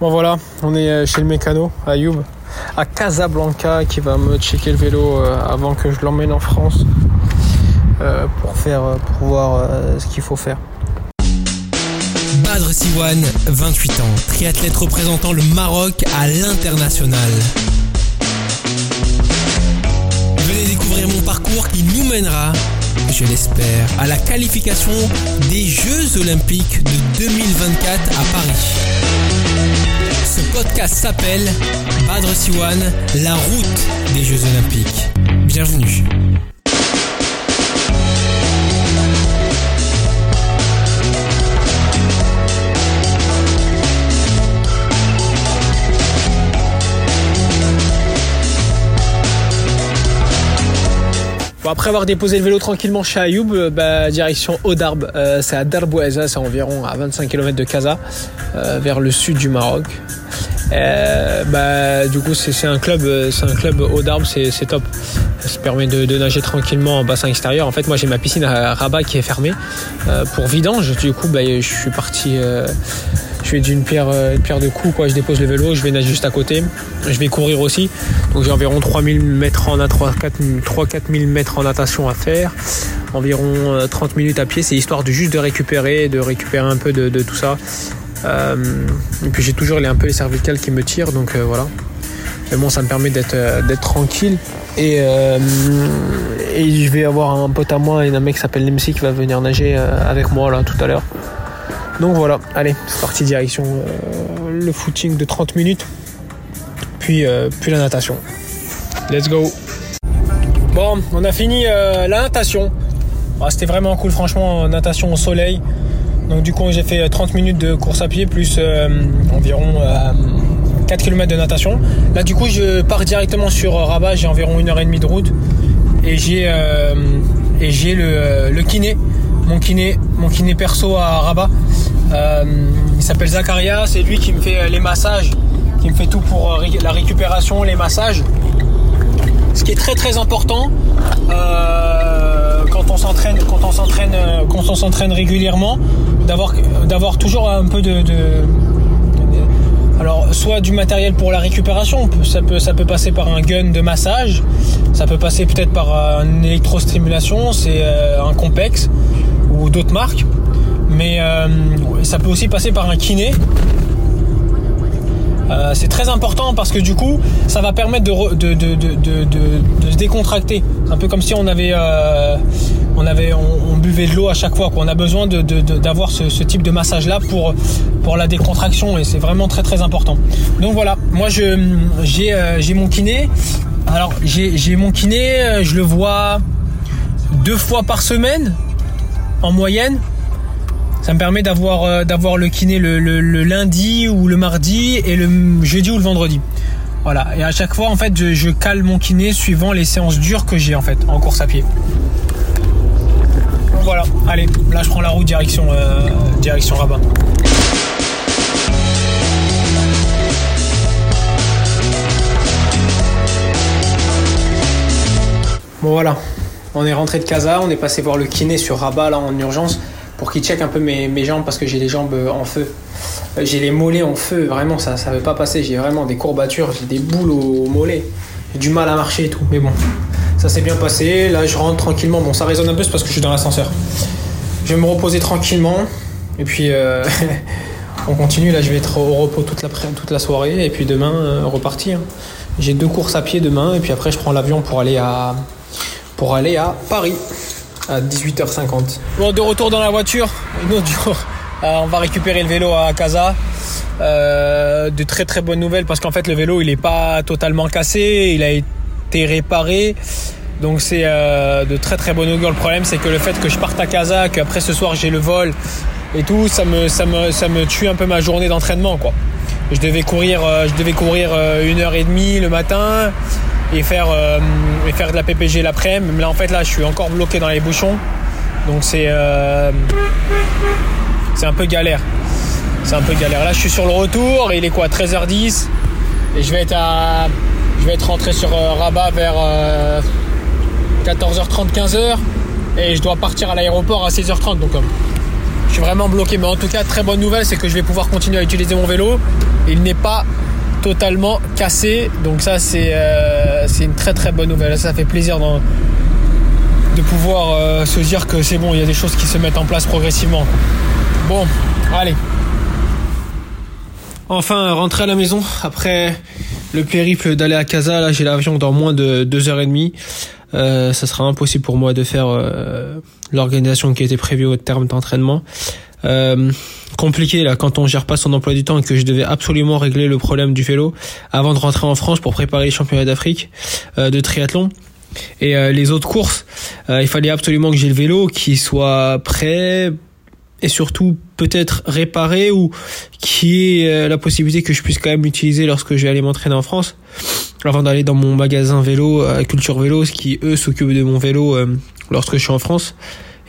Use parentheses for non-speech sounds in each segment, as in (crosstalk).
Bon voilà, on est euh, chez le mécano, à Youb, à Casablanca, qui va me checker le vélo euh, avant que je l'emmène en France euh, pour pour voir ce qu'il faut faire. Badr Siwan, 28 ans, triathlète représentant le Maroc à l'international. Venez découvrir mon parcours qui nous mènera, je l'espère, à la qualification des Jeux Olympiques de 2024 à Paris. Ce podcast s'appelle Badr Siwan, la route des Jeux Olympiques. Bienvenue. Après avoir déposé le vélo tranquillement chez Ayoub, euh, bah, direction Odarb, euh, c'est à Darboueza, c'est environ à 25 km de Casa, euh, vers le sud du Maroc. bah, du coup, c'est un club, c'est un club Odarb, c'est top. Ça permet de, nager tranquillement en bassin extérieur. En fait, moi, j'ai ma piscine à Rabat qui est fermée pour vidange. Du coup, bah, je suis parti je fais d'une pierre, euh, une pierre de coups, quoi. Je dépose le vélo, je vais nager juste à côté. Je vais courir aussi. Donc j'ai environ 3000 mètres en 3-4000 mètres en natation à faire. Environ 30 euh, minutes à pied. C'est histoire de juste de récupérer, de récupérer un peu de, tout ça. Euh, et puis j'ai toujours les, un peu les cervicales qui me tirent, donc voilà. Mais bon, ça me permet d'être tranquille. Et, et je vais avoir un pote à moi et un mec qui s'appelle Nemsi qui va venir nager avec moi là tout à l'heure. Donc voilà, allez, c'est parti direction euh, le footing de 30 minutes, puis, euh, puis la natation. Let's go Bon, on a fini euh, la natation. Ah, c'était vraiment cool, franchement, natation au soleil. Donc du coup, j'ai fait 30 minutes de course à pied, plus environ 4 km de natation. Là, du coup, je pars directement sur Rabat, j'ai environ une heure et demie de route. Et j'ai et j'ai le, le kiné mon kiné, mon kiné perso à Rabat. Euh, il s'appelle Zakaria, c'est lui qui me fait euh, les massages, qui me fait tout pour euh, la récupération, les massages. Ce qui est très très important quand on s'entraîne, régulièrement, d'avoir d'avoir toujours un peu de, alors soit du matériel pour la récupération, ça peut, ça peut passer par un gun de massage, ça peut passer peut-être par une électrostimulation, c'est un complexe ou d'autres marques. Mais euh, ça peut aussi passer par un kiné. Euh, c'est très important parce que du coup, ça va permettre de, se décontracter. C'est un peu comme si on avait, euh, on, avait on, buvait de l'eau à chaque fois. On a besoin d'avoir ce, type de massage là pour, pour la décontraction et c'est vraiment très très important. Donc voilà, moi j'ai mon kiné. Alors j'ai mon kiné, je le vois deux fois par semaine en moyenne. Ça me permet d'avoir euh, le kiné le, lundi ou le mardi et le jeudi ou le vendredi. Voilà. Et à chaque fois, en fait, je, cale mon kiné suivant les séances dures que j'ai en fait en course à pied. voilà. Allez, là je prends la route direction euh, direction Rabat. Bon voilà, on est rentré de Casa, on est passé voir le kiné sur Rabat là en urgence pour qu'il check un peu mes, jambes parce que j'ai les jambes euh, en feu. Euh, j'ai les mollets en feu, vraiment ça ça veut pas passer, j'ai vraiment des courbatures, j'ai des boules aux mollets. J'ai du mal à marcher et tout, mais bon, ça s'est bien passé. Là je rentre tranquillement, bon ça résonne un peu c'est parce que je suis dans l'ascenseur. Je vais me reposer tranquillement et puis euh, (laughs) on continue. Là je vais être au repos toute la, soirée et puis demain repartir. J'ai deux courses à pied demain et puis après je prends l'avion pour aller à pour aller à Paris à 18h50. Bon, de retour dans la voiture. (laughs) Euh, on va récupérer le vélo à Casa. Euh, de très très bonnes nouvelles parce qu'en fait le vélo il n'est pas totalement cassé, il a été réparé. Donc c'est euh, de très très bonne augure. Le problème c'est que le fait que je parte à Casa, qu'après ce soir j'ai le vol et tout, ça me, ça me, ça me tue un peu ma journée d'entraînement quoi. Je devais courir, je devais courir une heure et demie le matin et faire, euh, et faire de la PPG l'après-midi. Mais là, en fait, là, je suis encore bloqué dans les bouchons. Donc, c'est euh, c'est un peu galère. C'est un peu galère. Là, je suis sur le retour. Et il est quoi 13h10. Et je vais être, à, je vais être rentré sur euh, Rabat vers 14h30, 15h. Et je dois partir à l'aéroport à 16h30. Donc, je suis vraiment bloqué. Mais en tout cas, très bonne nouvelle, c'est que je vais pouvoir continuer à utiliser mon vélo. Il n'est pas totalement cassé. Donc ça, c'est c'est une très très bonne nouvelle. Ça fait plaisir de pouvoir euh, se dire que c'est bon, il y a des choses qui se mettent en place progressivement. Bon, allez. Enfin, rentrer à la maison après le périple d'aller à Casa. Là, j'ai l'avion dans moins de deux heures et demie. Euh, ça sera impossible pour moi de faire euh, l'organisation qui était prévue au terme d'entraînement. Euh, compliqué là quand on gère pas son emploi du temps et que je devais absolument régler le problème du vélo avant de rentrer en France pour préparer les championnats d'Afrique euh, de triathlon. Et euh, les autres courses, il fallait absolument que j'ai le vélo qui soit prêt et surtout peut-être réparé ou qui ait la possibilité que je puisse quand même l'utiliser lorsque je vais aller m'entraîner en France avant d'aller dans mon magasin vélo Culture Vélo qui eux s'occupent de mon vélo lorsque je suis en France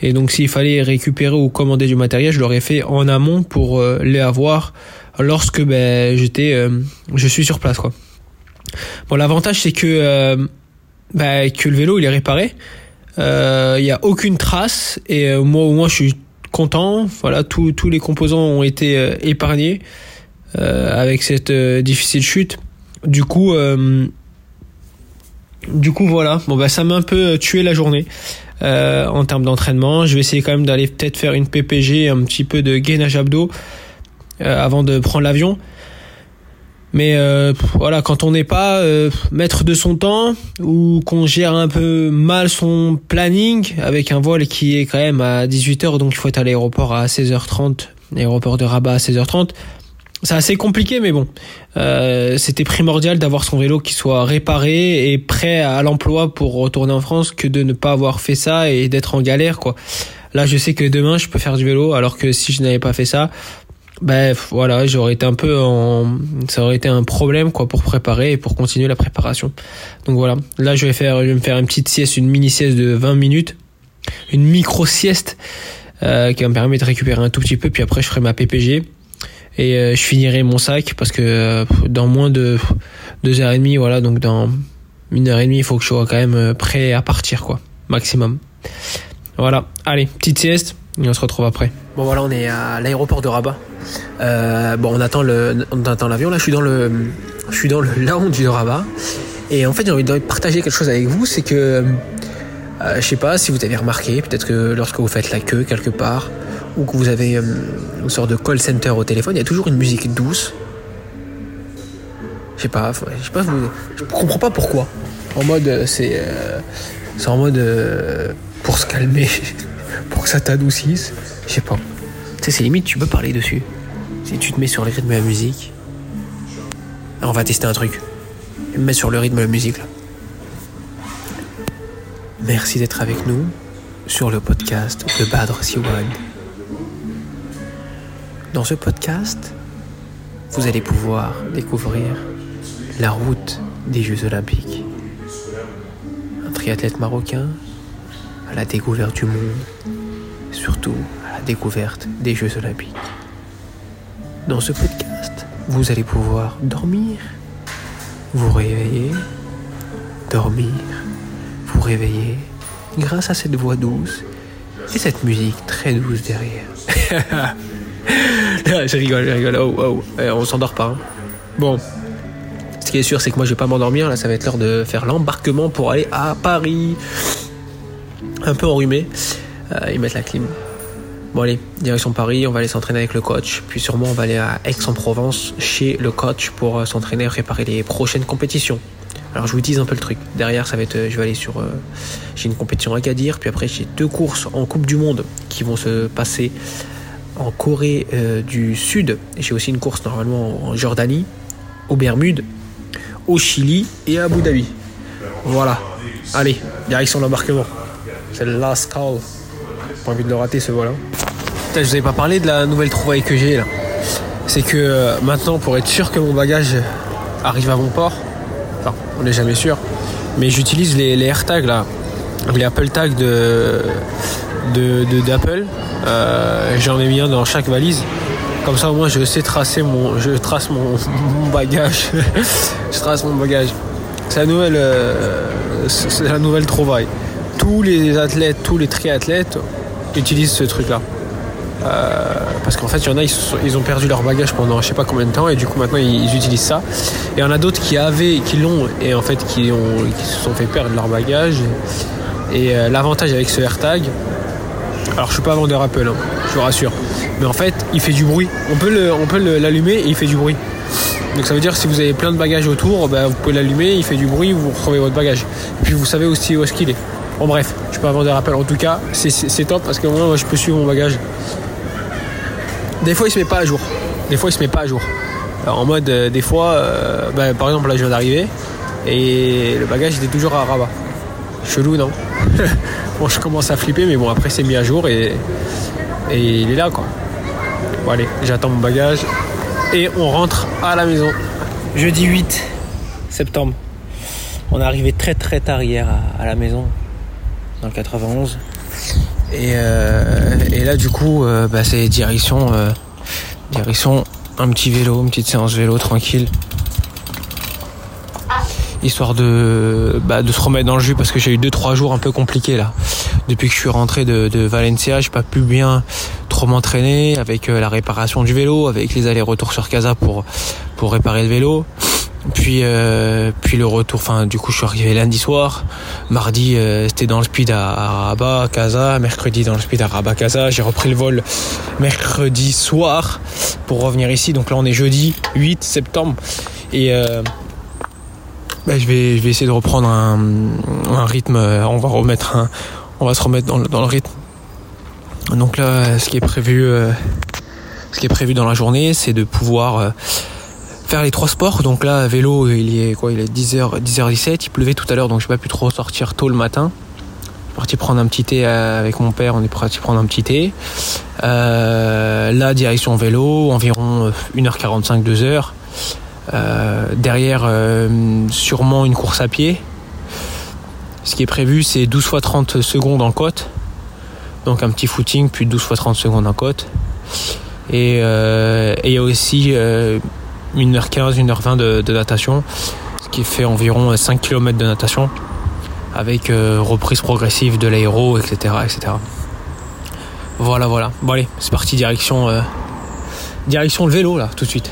et donc s'il fallait récupérer ou commander du matériel, je l'aurais fait en amont pour euh, les avoir lorsque ben, j'étais, euh, je suis sur place quoi. Bon, l'avantage c'est que euh, ben, que le vélo il est réparé. Il n'y a aucune trace et moi au moins je suis content. Voilà, tous les composants ont été épargnés avec cette difficile chute. Du coup, du coup voilà. Bon bah ça m'a un peu tué la journée. Euh, en termes d'entraînement. Je vais essayer quand même d'aller peut-être faire une PPG, un petit peu de gainage abdos euh, avant de prendre l'avion. Mais euh, voilà, quand on n'est pas maître de son temps ou qu'on gère un peu mal son planning avec un vol qui est quand même à 18h, donc il faut être à l'aéroport à 16h30, l'aéroport de Rabat à 16h30, c'est assez compliqué, mais bon, euh, c'était primordial d'avoir son vélo qui soit réparé et prêt à l'emploi pour retourner en France que de ne pas avoir fait ça et d'être en galère, quoi. Là, je sais que demain, je peux faire du vélo, alors que si je n'avais pas fait ça, ben voilà, j'aurais été un peu en, ça aurait été un problème, quoi, pour préparer et pour continuer la préparation. Donc voilà, là, je vais faire, je vais me faire une petite sieste, une mini sieste de 20 minutes, une micro sieste euh, qui va me permettre de récupérer un tout petit peu, puis après, je ferai ma PPG et euh, je finirai mon sac parce que euh, dans moins de deux heures et demie, voilà, donc dans une heure et demie, il faut que je sois quand même euh, prêt à partir, quoi, maximum. Voilà, allez, petite sieste, et on se retrouve après. Bon voilà, on est à l'aéroport de Rabat. bon, on attend le, on attend l'avion. Là, je suis dans le, je suis dans le (laughs) lounge de Rabat. Et en fait, j'ai envie de partager quelque chose avec vous, c'est que, je sais pas si vous avez remarqué, peut-être que lorsque vous faites la queue quelque part, ou que vous avez euh, une sorte de call center au téléphone, il y a toujours une musique douce. Je sais pas, je sais comprends pas pourquoi. En mode, euh, c'est, euh, c'est en mode pour se calmer, (laughs) pour que ça t'adoucisse. Je sais pas. Tu sais, c'est limite, tu peux parler dessus. Si tu te mets sur le rythme de la musique, on va tester un truc. Je me mets sur le rythme de la musique là. Merci d'être avec nous sur le podcast de Badr Siwan. Dans ce podcast, vous allez pouvoir découvrir la route des Jeux olympiques. Un triathlète marocain à la découverte du monde, surtout à la découverte des Jeux olympiques. Dans ce podcast, vous allez pouvoir dormir, vous réveiller, dormir, vous réveiller grâce à cette voix douce et cette musique très douce derrière. (laughs) (laughs) je rigole, je rigole. Oh, oh. Eh, on s'endort pas. Hein. Bon. Ce qui est sûr, c'est que moi, je vais pas m'endormir. Là, ça va être l'heure de faire l'embarquement pour aller à Paris. Un peu enrhumé. Euh, ils mettent la clim. Bon, allez, direction Paris. On va aller s'entraîner avec le coach. Puis sûrement, on va aller à Aix-en-Provence chez le coach pour euh, s'entraîner et préparer les prochaines compétitions. Alors je vous dis un peu le truc. Derrière, ça va être, je vais aller sur, euh, j'ai une compétition à Gadir, puis après j'ai deux courses en Coupe du Monde qui vont se passer en Corée euh, du Sud. J'ai aussi une course normalement en Jordanie, aux Bermudes, au Chili et à Abu Dhabi. Voilà. Allez, direction l'embarquement. C'est le last call. Pas envie de le rater ce vol. Hein. je vous avais pas parlé de la nouvelle trouvaille que j'ai là. C'est que euh, maintenant, pour être sûr que mon bagage arrive à mon port, enfin, on n'est jamais sûr, mais j'utilise les, les AirTags là, les Apple Tags de d'Apple. Euh, j'en ai mis un dans chaque valise. Comme ça, au moins, je sais tracer mon, je trace mon, bagage. (laughs) je trace mon bagage. C'est la nouvelle, euh, c'est la nouvelle trouvaille. Tous les athlètes, tous les triathlètes utilisent ce truc-là. parce qu'en fait, il y en a, ils, ont perdu leur bagage pendant je sais pas combien de temps et du coup maintenant ils, utilisent ça. Et il y en a d'autres qui avaient, qui l'ont et en fait qui, ont, qui se sont fait perdre leur bagage. Et, l'avantage avec ce AirTag, alors je suis pas vendeur Apple, hein, je vous rassure, mais en fait il fait du bruit. On peut l'allumer et il fait du bruit. Donc ça veut dire que si vous avez plein de bagages autour, ben, vous pouvez l'allumer, il fait du bruit, vous retrouvez votre bagage. Et puis vous savez aussi où est-ce qu'il est. Bon bref, je peux pas vendre des rappels. En tout cas, c'est top parce que moi je peux suivre mon bagage. Des fois il se met pas à jour. Des fois il se met pas à jour. en mode euh, des fois, euh, ben, par exemple là je viens d'arriver et le bagage était toujours à rabat. Chelou non (laughs) Bon je commence à flipper mais bon après c'est mis à jour et, et il est là quoi. Bon allez, j'attends mon bagage et on rentre à la maison. Jeudi 8 septembre. On est arrivé très très tard hier à, la maison, dans le 91. Euh, et, là du coup, euh, bah, c'est euh, direction un petit vélo, une petite séance vélo tranquille. Histoire de, bah, de se remettre dans le jus parce que j'ai eu 2-3 jours un peu compliqués là. Depuis que je suis rentré de, de Valencia, j'ai pas pu bien m'entraîner avec euh, la réparation du vélo, avec les allers-retours sur Casa pour pour réparer le vélo. Puis euh, puis le retour, enfin du coup je suis arrivé lundi soir, mardi euh, c'était dans le speed à, Rabat, Casa, mercredi dans le speed à Rabat, Casa. J'ai repris le vol mercredi soir pour revenir ici. Donc là on est jeudi 8 septembre et bah, je vais essayer de reprendre un, rythme. On va remettre un, on va se remettre dans le rythme donc là, ce qui est prévu, euh, ce qui est prévu dans la journée, c'est de pouvoir euh, faire les trois sports. Donc là, vélo, il est quoi Il est 10h, 10h17. Il pleuvait tout à l'heure, donc je n'ai pas pu trop sortir tôt le matin. Je suis parti prendre un petit thé euh, avec mon père. On est parti prendre un petit thé. Euh, là, direction vélo, environ 1h45, 2h. Derrière, sûrement une course à pied. Ce qui est prévu, c'est 12 fois 30 secondes en côte. Donc un petit footing, puis 12 fois 30 secondes en côte. Euh, et il y a aussi 1h15, euh, 1h20 de, natation, ce qui fait environ 5 km de natation, avec euh, reprise progressive de l'aéro, etc., etc. Voilà, voilà. Bon allez, c'est parti, direction, direction le vélo, là, tout de suite.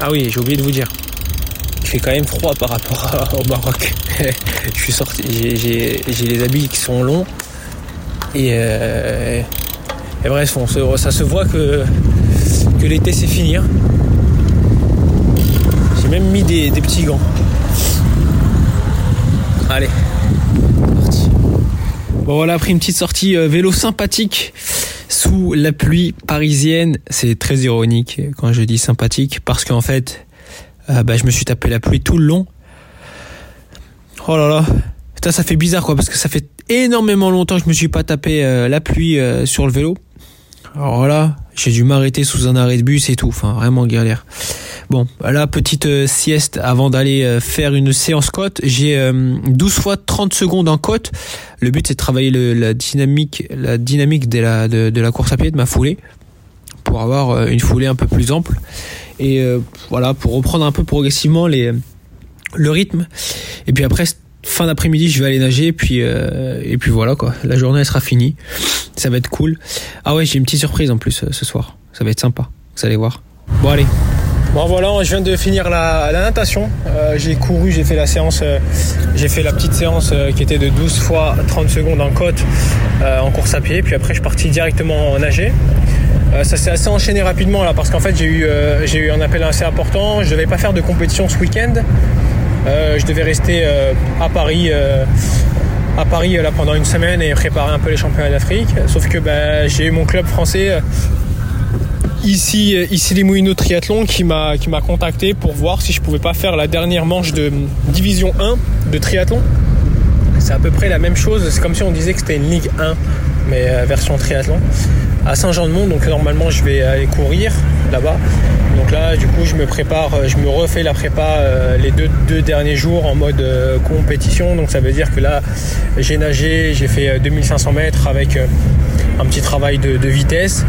Ah oui, j'ai oublié de vous dire fait quand même froid par rapport au Maroc. (laughs) je suis sorti, j'ai les habits qui sont longs et, euh, bref, ça se voit que, l'été c'est fini. Hein. J'ai même mis des, petits gants. Allez. Bon voilà, après une petite sortie euh, vélo sympathique sous la pluie parisienne. C'est très ironique quand je dis sympathique parce qu'en fait, euh, bah, je me suis tapé la pluie tout le long. Oh là là. Ça fait bizarre quoi, parce que ça fait énormément longtemps que je me suis pas tapé euh, la pluie euh, sur le vélo. Alors là, j'ai dû m'arrêter sous un arrêt de bus et tout. Enfin, vraiment galère. Bon, là, petite sieste avant d'aller faire une séance côte. J'ai 12 fois 30 secondes en côte. Le but, c'est de travailler le, la dynamique, la dynamique de la, course à pied, de ma foulée, pour avoir une foulée un peu plus ample et euh, voilà pour reprendre un peu progressivement le rythme et puis après fin d'après-midi je vais aller nager et puis euh, et puis voilà quoi la journée elle sera finie ça va être cool ah ouais j'ai une petite surprise en plus euh, ce soir ça va être sympa vous allez voir bon allez Bon voilà, je viens de finir la, natation. j'ai couru, j'ai fait la séance, j'ai fait la petite séance qui était de 12 fois 30 secondes en côte en course à pied. Puis après, je suis parti directement nager. Euh, ça s'est assez enchaîné rapidement là parce qu'en fait j'ai eu, euh, un appel assez important. Je devais pas faire de compétition ce week-end. Euh, je devais rester à Paris à Paris là pendant une semaine et préparer un peu les championnats d'Afrique. Sauf que bah, j'ai eu mon club français ici, ici les Moulineaux Triathlon qui m'a qui m'a contacté pour voir si je pouvais pas faire la dernière manche de division 1 de triathlon. C'est à peu près la même chose. C'est comme si on disait que c'était une Ligue 1 mais version triathlon à Saint-Jean-de-Mont. Donc normalement je vais aller courir là-bas. Donc là du coup je me prépare, je me refais la prépa euh, les deux, derniers jours en mode euh, compétition. Donc ça veut dire que là j'ai nagé, j'ai fait 2500 euh, mètres avec un petit travail de, vitesse.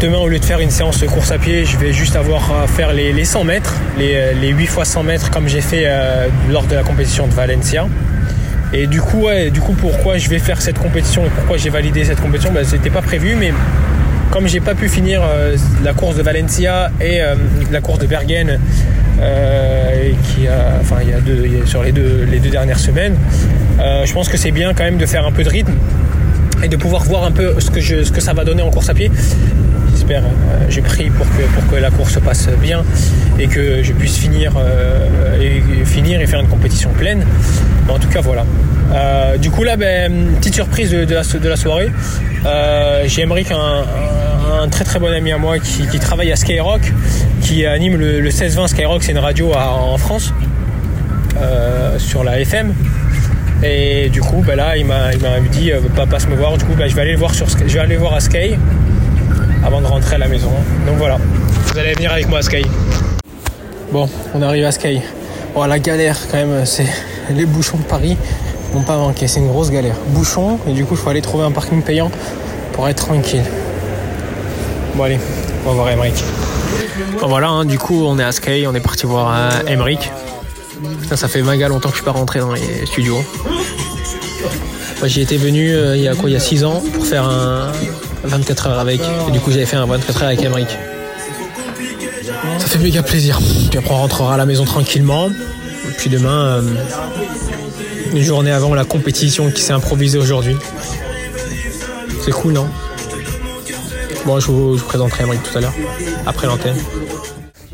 Demain, au lieu de faire une séance de course à pied, je vais juste avoir à faire les, 100 mètres, les, les, 8 fois 100 mètres comme j'ai fait lors de la compétition de Valencia. Et du coup, du coup, pourquoi je vais faire cette compétition et pourquoi j'ai validé cette compétition, bah, c'était pas prévu, mais comme j'ai pas pu finir euh, la course de Valencia et euh, la course de Bergen, euh, qui a, enfin, il y a deux, sur les deux, dernières semaines, je pense que c'est bien quand même de faire un peu de rythme et de pouvoir voir un peu ce que, ce que ça va donner en course à pied. J'espère, euh, j'ai pris pour que, pour que la course se passe bien et que je puisse finir, euh, et, faire une compétition pleine. Mais en tout cas, voilà. Euh, du coup, là, ben, petite surprise de, la, soirée. Euh, j'ai Emeric, un, très très bon ami à moi qui, travaille à Skyrock, qui anime le, le 16-20 Skyrock, c'est une radio en France, sur la FM. Et du coup, ben là, il m'a, dit, euh, pas passe me voir. Du coup, ben, je vais aller le voir sur, je vais aller le voir à Sky avant de rentrer à la maison. Donc voilà, vous allez venir avec moi à Sky. Bon, on arrive à Sky. Bon, la galère quand même, c'est les bouchons de Paris n'ont pas manqué. C'est une grosse galère. Bouchons et du coup, il faut aller trouver un parking payant pour être tranquille. Bon allez, on va voir Emeric. Bon voilà, hein, du coup, on est à Sky, on est parti voir euh, Emeric. Putain, ça fait méga longtemps que je suis pas rentré dans les studios. Moi, j'y étais venu euh, il y a quoi Il y a 6 ans pour faire un 24 heures avec. Et du coup, j'avais fait un 24 heures avec Emeric. Ça fait méga plaisir. Puis après, on rentrera à la maison tranquillement. Et puis demain, euh, une journée avant la compétition qui s'est improvisée aujourd'hui. C'est cool, non? Bon, je vous, je vous présenterai Emeric tout à l'heure, après l'antenne.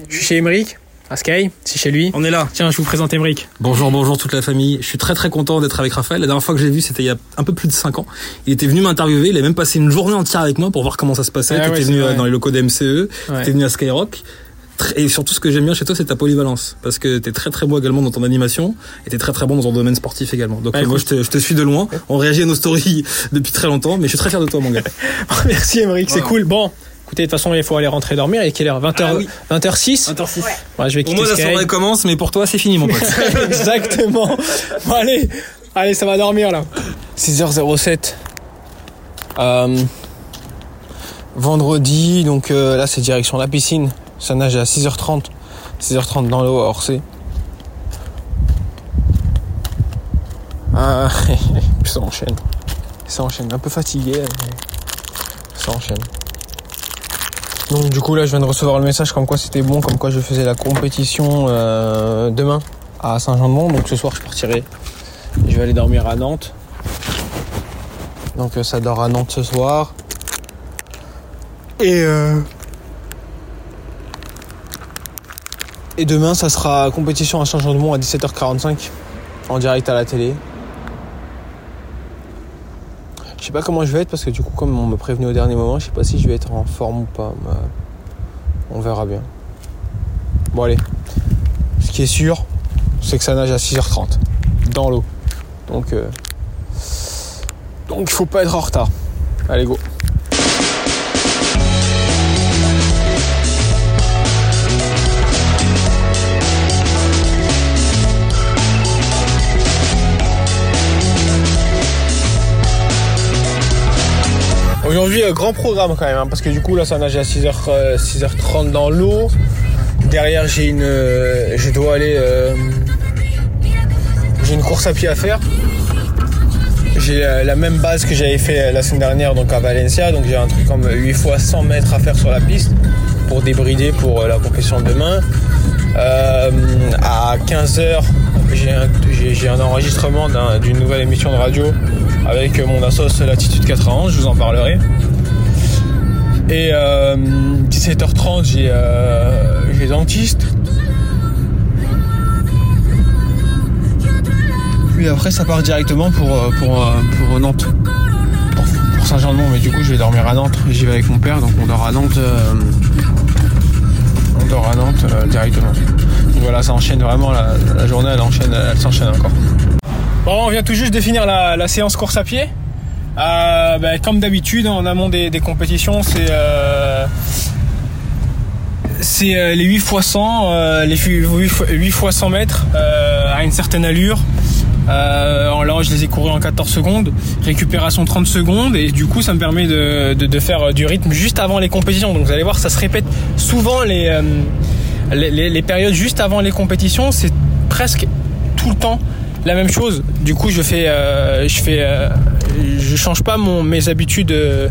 Je suis chez Emeric, à Sky, c'est chez lui. On est là. Tiens, je vous présente Emeric. Bonjour, bonjour toute la famille. Je suis très très content d'être avec Raphaël. La dernière fois que je l'ai vu, c'était il y a un peu plus de 5 ans. Il était venu m'interviewer, il a même passé une journée entière avec moi pour voir comment ça se passait. Ah tu ouais, venu vrai. euh, dans les locaux de MCE, Ouais. tu venu à Skyrock. Et surtout, ce que j'aime bien chez toi, c'est ta polyvalence. Parce que t'es très très bon également dans ton animation et t'es très très bon dans ton domaine sportif également. Donc Bah, moi, je écoute. te, je te suis de loin. On réagit à nos stories (laughs) depuis très longtemps, mais je suis très fier de toi, mon gars. (laughs) Merci Emeric, c'est cool. Bon, écoutez, de toute façon, il faut aller rentrer dormir. Il est quelle heure? 20h, Ah oui. 20h06 Ouais, je vais Pour quitter moi, la Sky. soirée commence, mais pour toi, c'est fini, mon pote. (laughs) Exactement. Bon, allez, allez, ça va dormir là. 6h07. Euh, vendredi, donc euh, là c'est direction la piscine. Ça nage à 6h30. 6h30 dans l'eau à Orsay. Ah, (laughs) ça enchaîne. Ça enchaîne. Un peu fatigué, mais ça enchaîne. Donc du coup là je viens de recevoir le message comme quoi c'était bon, comme quoi je faisais la compétition euh, demain à Saint-Jean-de-Mont. Donc ce soir je partirai. Je vais aller dormir à Nantes. Donc euh, ça dort à Nantes ce soir. Et euh, Et demain ça sera compétition à Saint-Jean-de-Mont à 17h45 en direct à la télé. Je sais pas comment je vais être parce que du coup comme on me prévenu au dernier moment, je sais pas si je vais être en forme ou pas. mais on verra bien. Bon allez. Ce qui est sûr, c'est que ça nage à 6h30 dans l'eau. Donc euh, donc il faut pas être en retard. Allez go. Aujourd'hui, euh, grand programme quand même, hein, parce que du coup là ça nage à 6h, euh, 6h30 dans l'eau. Derrière j'ai une, euh, je dois aller, j'ai une course à pied à faire. J'ai la même base que j'avais fait la semaine dernière donc à Valencia, donc j'ai un truc comme 8 fois 100 mètres à faire sur la piste pour débrider pour la compétition de demain. À 15h, j'ai un, un enregistrement d'un- d'une nouvelle émission de radio avec euh, mon assos Latitude 91, je vous en parlerai. Et euh, 17h30, j'ai euh, j'ai dentiste. Puis après, ça part directement pour, euh, pour, euh, pour Nantes. Pour, Saint-Jean-de-Mont, mais du coup, je vais dormir à Nantes. J'y vais avec mon père, donc on dort à Nantes. euh, on dort à Nantes euh, directement. Donc voilà, ça enchaîne vraiment. La, la journée, elle enchaîne, elle s'enchaîne encore. Bon, on vient tout juste de finir la, la séance course à pied. Euh, ben, comme d'habitude, en amont des, compétitions, c'est euh, euh, les 8 x 100, euh, les 8 fois, 8 fois 100 mètres à une certaine allure. Là, je les ai courus en 14 secondes, récupération 30 secondes, et du coup, ça me permet de, de, faire du rythme juste avant les compétitions. Donc, vous allez voir, ça se répète souvent les- les périodes juste avant les compétitions. C'est presque tout le temps la même chose. Du coup, je fais, euh, je fais, euh, je change pas mon mes habitudes. euh,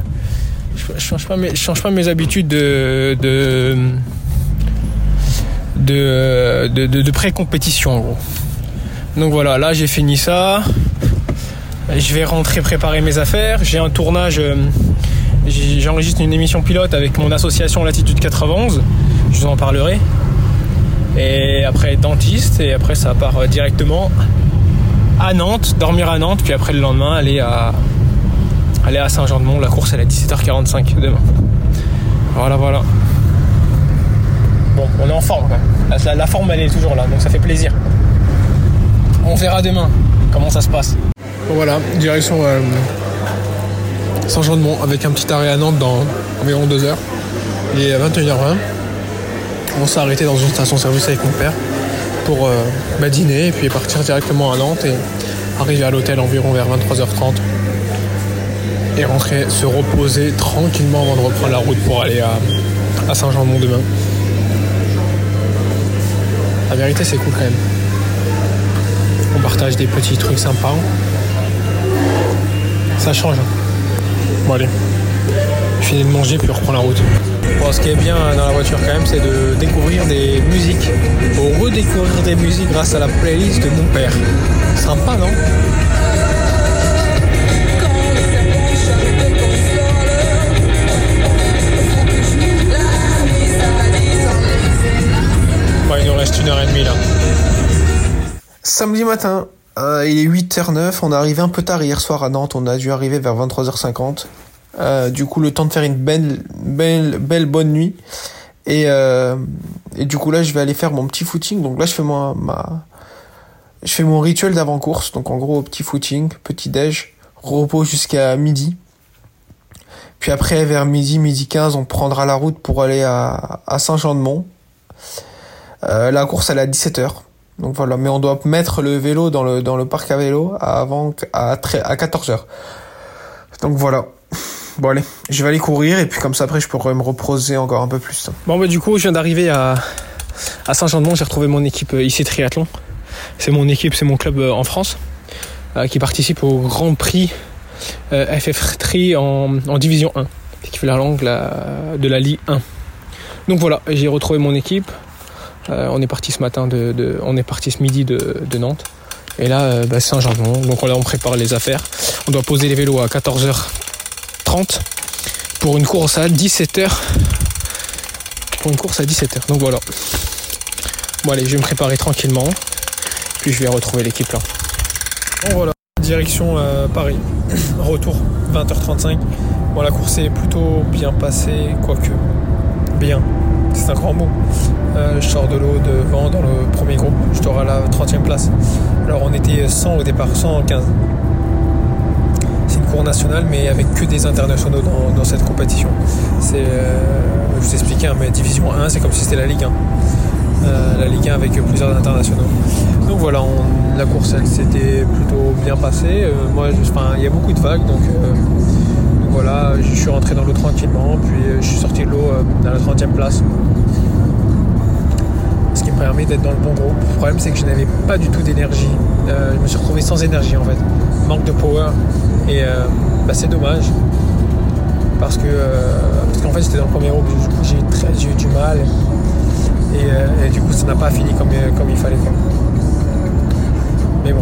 je change pas mes, change pas mes habitudes de de de, de, de- de pré-compétition en gros. Donc voilà, là j'ai fini ça. Je vais rentrer préparer mes affaires. J'ai un tournage. euh, J'enregistre une émission pilote avec mon association Latitude 91. Je vous en parlerai. Et après dentiste. Et après ça part directement à Nantes, dormir à Nantes. Puis après le lendemain aller à aller à Saint-Jean-de-Mont. La course elle est à 17h45 demain. Voilà, voilà. Bon, on est en forme quand. La, forme elle est toujours là, donc ça fait plaisir. On verra demain comment ça se passe. Voilà, direction euh, Saint-Jean-de-Mont avec un petit arrêt à Nantes dans environ 2 heures. Il est 21h20. On s'est arrêté dans une station-service avec mon père pour euh, dîner et puis partir directement à Nantes et arriver à l'hôtel environ vers 23h30 et rentrer se reposer tranquillement avant de reprendre la route pour aller à, à Saint-Jean-de-Mont demain. La vérité, c'est cool quand même. On partage des petits trucs sympas. Ça change. hein. Bon, allez. Je finis de manger puis on reprend la route. Bon, ce qui est bien dans la voiture quand même, c'est de découvrir des musiques. Ou redécouvrir des musiques grâce à la playlist de mon père. Sympa, non il nous reste une heure et demie là. Samedi matin, euh, il est 8h09, on est arrivé un peu tard hier soir à Nantes, on a dû arriver vers 23h50. Euh, du coup, le temps de faire une belle, belle, belle bonne nuit. Et, euh, et du coup, là, je vais aller faire mon petit footing. Donc là, je fais ma, ma, je fais mon rituel d'avant-course. Donc en gros, petit footing, petit déj, repos jusqu'à midi. Puis après, vers midi, midi 15, on prendra la route pour aller à, à Saint-Jean-de-Mont. Euh, la course, elle est à 17h. Donc voilà, mais on doit mettre le vélo dans le, dans le parc à vélo avant à, à 14h. Donc voilà. Bon allez, je vais aller courir et puis comme ça après je pourrai me reposer encore un peu plus. Bon bah du coup je viens d'arriver à, Saint-Jean-de-Mont, j'ai retrouvé mon équipe euh, IC Triathlon. C'est mon équipe, c'est mon club euh, en France euh, qui participe au Grand Prix euh, FF Tri en, en Division 1, qui fait la langue la- de la Ligue 1. Donc voilà, j'ai retrouvé mon équipe. On est parti ce matin de, on est parti ce midi de, Nantes. Et là, bah, Saint-Jean-de-Mont. Donc là, on prépare les affaires. On doit poser les vélos à 14h30 pour une course à 17h pour une course à 17h. Donc voilà. Bon allez, je vais me préparer tranquillement. Puis je vais retrouver l'équipe là. Bon voilà, direction euh, Paris. (coughs) Retour 20h35. Bon la course est plutôt bien passée, quoique bien. C'est un grand mot. Euh, je sors de l'eau devant dans le premier groupe. Je à la 30e place. Alors on était 100 au départ, 115. C'est une cour nationale, mais avec que des internationaux dans, cette compétition. Euh, je vous expliquais, hein, mais Division 1, c'est comme si c'était la Ligue 1. Euh, la Ligue 1 avec plusieurs internationaux. Donc voilà, la course, elle s'était plutôt bien passée. Euh, moi, il y a beaucoup de vagues, donc, voilà, je suis rentré dans l'eau tranquillement, puis je suis sorti de l'eau à la 30e place. Ce qui me permet d'être dans le bon groupe. Le problème, c'est que je n'avais pas du tout d'énergie. Je me suis retrouvé sans énergie en fait. Manque de power. Et euh, bah, c'est dommage. Parce que euh, qu'en fait, j'étais dans le premier groupe. Du coup, j'ai eu, du mal. Et, euh, et du coup, ça n'a pas fini comme, il fallait. Mais bon.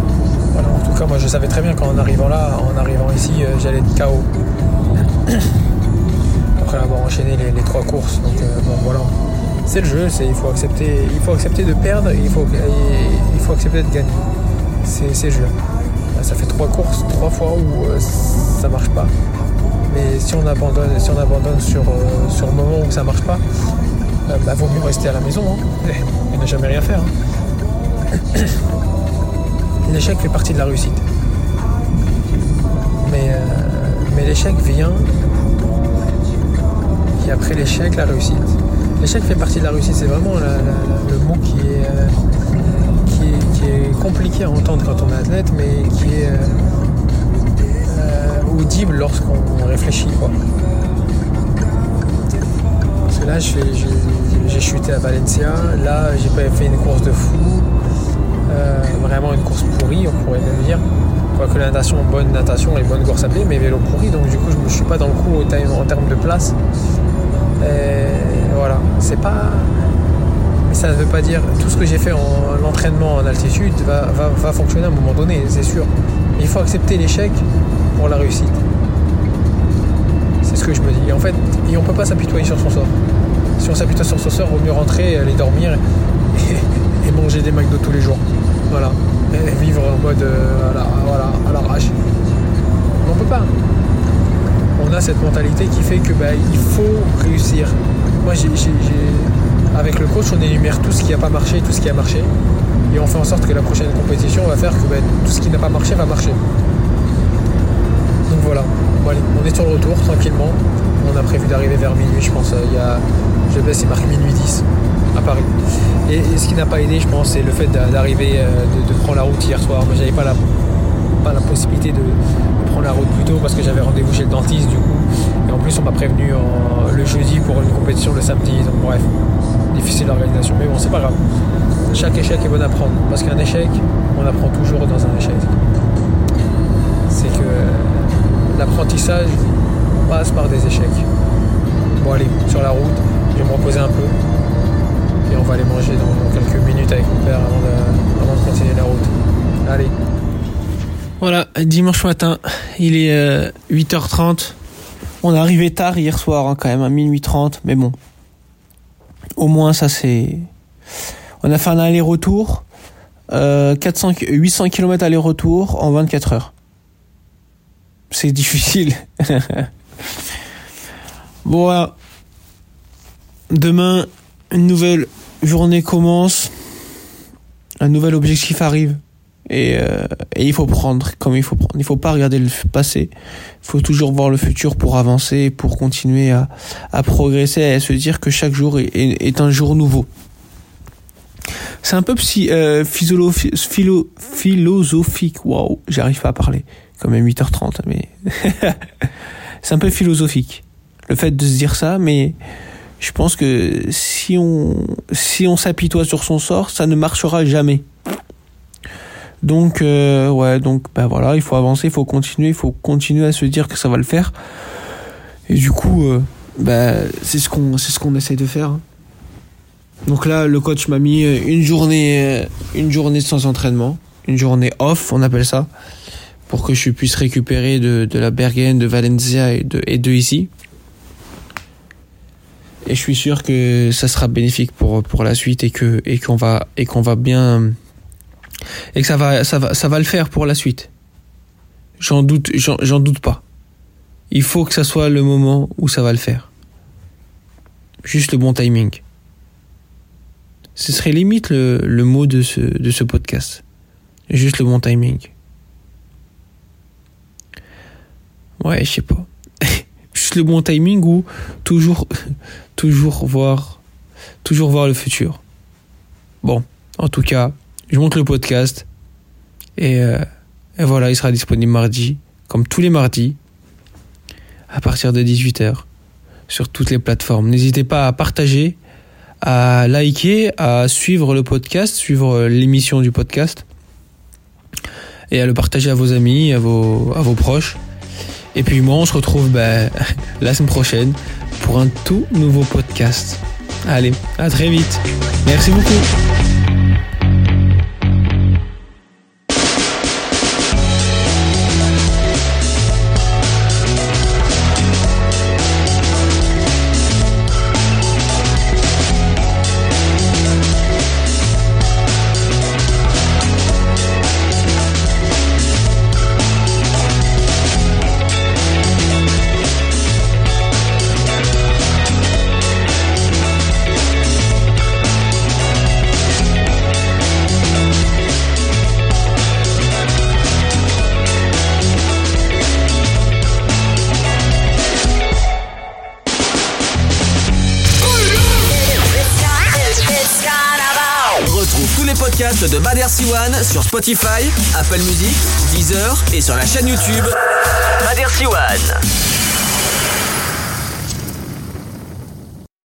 En tout cas, moi, je savais très bien qu'en arrivant là, en arrivant ici, j'allais être KO. (coughs) Après avoir enchaîné les, trois courses. Donc bon, voilà. C'est le jeu, il, faut accepter, de perdre et il faut, il faut accepter de gagner. C'est, c'est le jeu. Là, Ça fait trois courses, trois fois où euh, ça marche pas. Mais si on abandonne, si on abandonne sur, euh, sur le moment où ça marche pas, euh, bah, vaut mieux rester à la maison hein, (laughs) et ne jamais rien faire. hein. (coughs) L'échec fait partie de la réussite. Mais, mais l'échec vient et après l'échec, la réussite. L'échec fait partie de la réussite, c'est vraiment le mot qui est, qui, est, compliqué à entendre quand on est athlète, mais qui est euh, euh, audible lorsqu'on réfléchit. Quoi. Parce que là, j'ai chuté à Valencia, là, j'ai pas fait une course de fou. Euh, vraiment une course pourrie, on pourrait même dire. Quoique la natation, bonne natation et bonne course à pied, mais vélo pourri, donc du coup je ne suis pas dans le coup en termes de place. Voilà, c'est pas. Mais ça ne veut pas dire tout ce que j'ai fait en l'entraînement en altitude va, fonctionner à un moment donné, c'est sûr. Il faut accepter l'échec pour la réussite. C'est ce que je me dis. Et en fait, on ne peut pas s'apitoyer sur son sort. Si on s'apitoie sur son sort, il vaut mieux rentrer, aller dormir (laughs) et, manger des McDo tous les jours. Voilà. Et vivre en mode euh, à l'arrache. On ne peut pas. On a cette mentalité qui fait que bah, il faut réussir. Moi, avec le coach, on énumère tout ce qui n'a pas marché, tout ce qui a marché. Et on fait en sorte que la prochaine compétition va faire que bah, tout ce qui n'a pas marché va marcher. Donc voilà, on est sur le retour tranquillement. On a prévu d'arriver vers minuit, je pense. Il y a, je baisse, il marque minuit 10 à Paris. Et, ce qui n'a pas aidé, je pense, c'est le fait d'arriver, euh, de, prendre la route hier soir. Moi, j'avais pas la, pas la possibilité de, prendre la route plus tôt parce que j'avais rendez-vous chez le dentiste, du coup. Et en plus, on m'a prévenu le jeudi pour une compétition le samedi. Donc, bref, difficile l'organisation. Mais bon, c'est pas grave. Chaque échec est bon à prendre. Parce qu'un échec, on apprend toujours dans un échec. C'est que l'apprentissage passe par des échecs. Bon allez, sur la route, je vais me reposer un peu. Et on va aller manger dans quelques minutes avec mon père avant de, continuer la route. Allez. Voilà, dimanche matin, il est 8h30. Euh, on est arrivé tard hier soir, hein, quand même, à minuit 30, mais bon. Au moins, ça c'est. On a fait un aller-retour. 400, 800 km aller-retour en 24 heures c'est difficile. (laughs) voilà. Demain, une nouvelle journée commence. Un nouvel objectif arrive. Et, euh, et, il faut prendre comme il faut prendre. Il faut pas regarder le passé. Il faut toujours voir le futur pour avancer, pour continuer à, progresser et à se dire que chaque jour est, un jour nouveau. C'est un peu psy, euh, philo, philo, philosophique. Waouh, j'arrive pas à parler quand même 8h30, mais (laughs) c'est un peu philosophique le fait de se dire ça, mais je pense que si on si on s'apitoie sur son sort, ça ne marchera jamais. Donc euh, ouais, donc ben voilà, il faut avancer, il faut continuer, il faut continuer à se dire que ça va le faire. Et du coup, euh, ben, c'est ce qu'on c'est ce qu'on essaye de faire. Hein. Donc là, le coach m'a mis une journée une journée sans entraînement, une journée off, on appelle ça pour que je puisse récupérer de, de la Bergen, de Valencia et de, et de ici. Et je suis sûr que ça sera bénéfique pour, pour la suite et que et qu'on va et qu'on va bien et que ça va ça va ça va le faire pour la suite. J'en doute j'en doute pas. Il faut que ça soit le moment où ça va le faire. Juste le bon timing. Ce serait limite le, le mot de ce, de ce podcast. Juste le bon timing. Ouais, je sais pas. (laughs) Juste le bon timing ou toujours, toujours voir, toujours voir le futur. Bon, en tout cas, je monte le podcast et, euh, et voilà, il sera disponible mardi, comme tous les mardis, à partir de 18h, sur toutes les plateformes. N'hésitez pas à partager, à liker, à suivre le podcast, suivre l'émission du podcast et à le partager à vos amis, à vos, à vos proches. Et puis moi, on se retrouve bah, (laughs) la semaine prochaine pour un tout nouveau podcast. Allez, à très vite. Merci beaucoup. Sur Spotify, Apple Music, Deezer et sur la chaîne YouTube Bader Siwan.